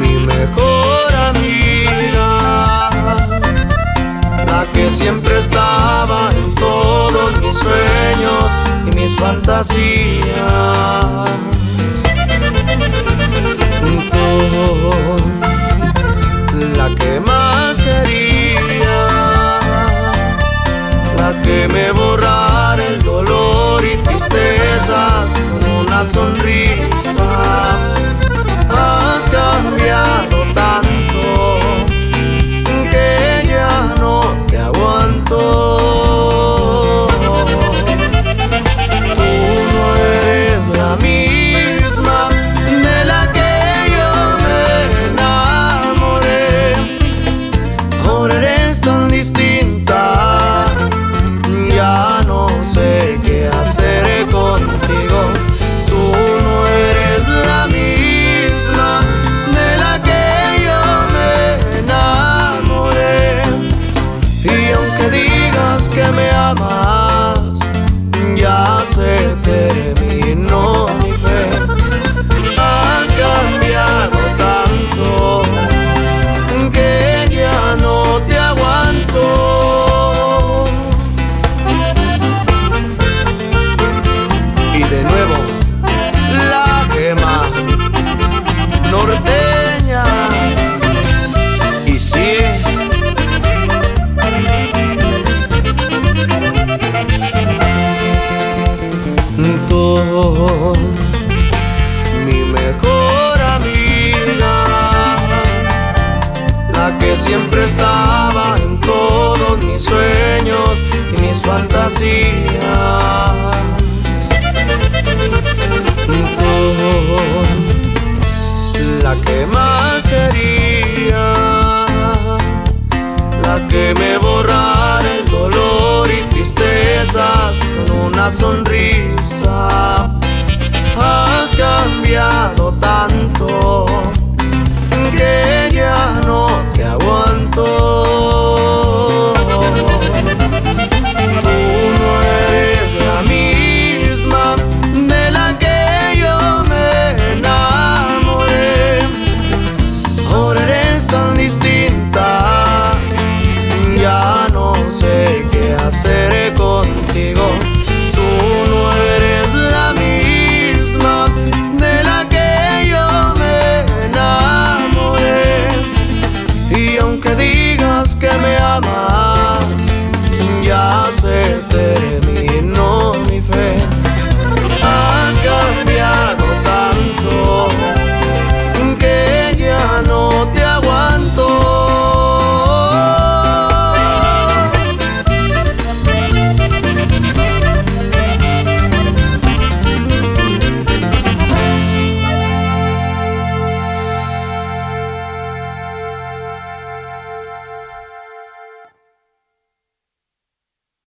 mi mejor amiga, la que siempre estaba en todos mis sueños y mis fantasías. La que más quería, la que me fantasías. La que más quería, la que me borrara el dolor y tristezas con una sonrisa. Has cambiado Y aunque digas que me amas, ya.